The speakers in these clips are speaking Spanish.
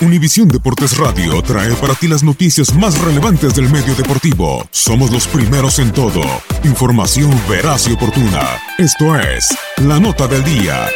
Univisión Deportes Radio trae para ti las noticias más relevantes del medio deportivo. Somos los primeros en todo. Información veraz y oportuna. Esto es La Nota del Día.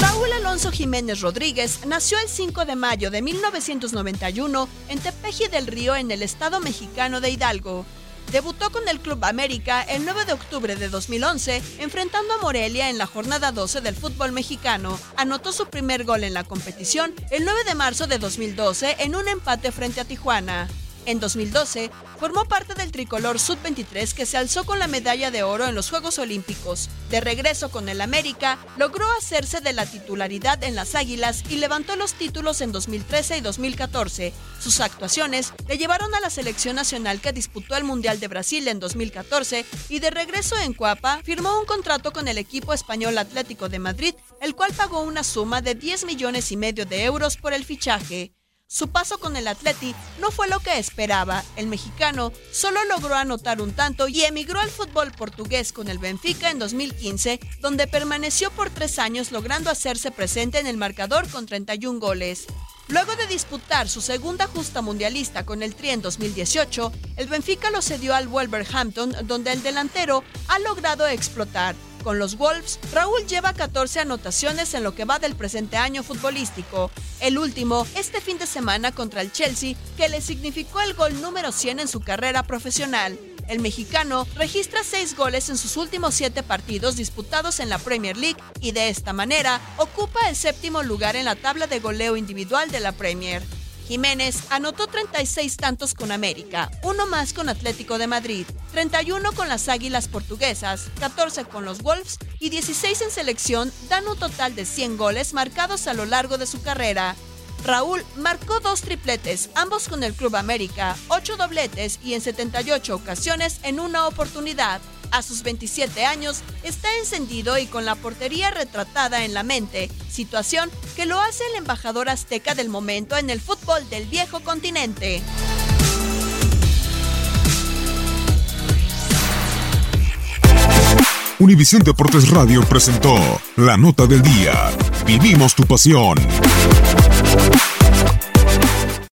Raúl Alonso Jiménez Rodríguez nació el 5 de mayo de 1991 en Tepeji del Río, en el estado mexicano de Hidalgo. Debutó con el Club América el 9 de octubre de 2011, enfrentando a Morelia en la jornada 12 del fútbol mexicano. Anotó su primer gol en la competición el 9 de marzo de 2012 en un empate frente a Tijuana. En 2012, formó parte del tricolor Sub-23 que se alzó con la medalla de oro en los Juegos Olímpicos. De regreso con el América, logró hacerse de la titularidad en las Águilas y levantó los títulos en 2013 y 2014. Sus actuaciones le llevaron a la selección nacional que disputó el Mundial de Brasil en 2014 y de regreso en Cuapa firmó un contrato con el equipo español Atlético de Madrid, el cual pagó una suma de 10 millones y medio de euros por el fichaje. Su paso con el Atleti no fue lo que esperaba. El mexicano solo logró anotar un tanto y emigró al fútbol portugués con el Benfica en 2015, donde permaneció por tres años logrando hacerse presente en el marcador con 31 goles. Luego de disputar su segunda justa mundialista con el Tri en 2018, el Benfica lo cedió al Wolverhampton, donde el delantero ha logrado explotar. Con los Wolves, Raúl lleva 14 anotaciones en lo que va del presente año futbolístico. El último, este fin de semana contra el Chelsea, que le significó el gol número 100 en su carrera profesional. El mexicano registra seis goles en sus últimos siete partidos disputados en la Premier League y de esta manera ocupa el séptimo lugar en la tabla de goleo individual de la Premier. Jiménez anotó 36 tantos con América, uno más con Atlético de Madrid, 31 con las Águilas Portuguesas, 14 con los Wolves y 16 en selección, dan un total de 100 goles marcados a lo largo de su carrera. Raúl marcó dos tripletes, ambos con el Club América, ocho dobletes y en 78 ocasiones en una oportunidad. A sus 27 años está encendido y con la portería retratada en la mente, situación que lo hace el embajador azteca del momento en el fútbol del viejo continente. Univisión Deportes Radio presentó La Nota del Día. Vivimos tu pasión.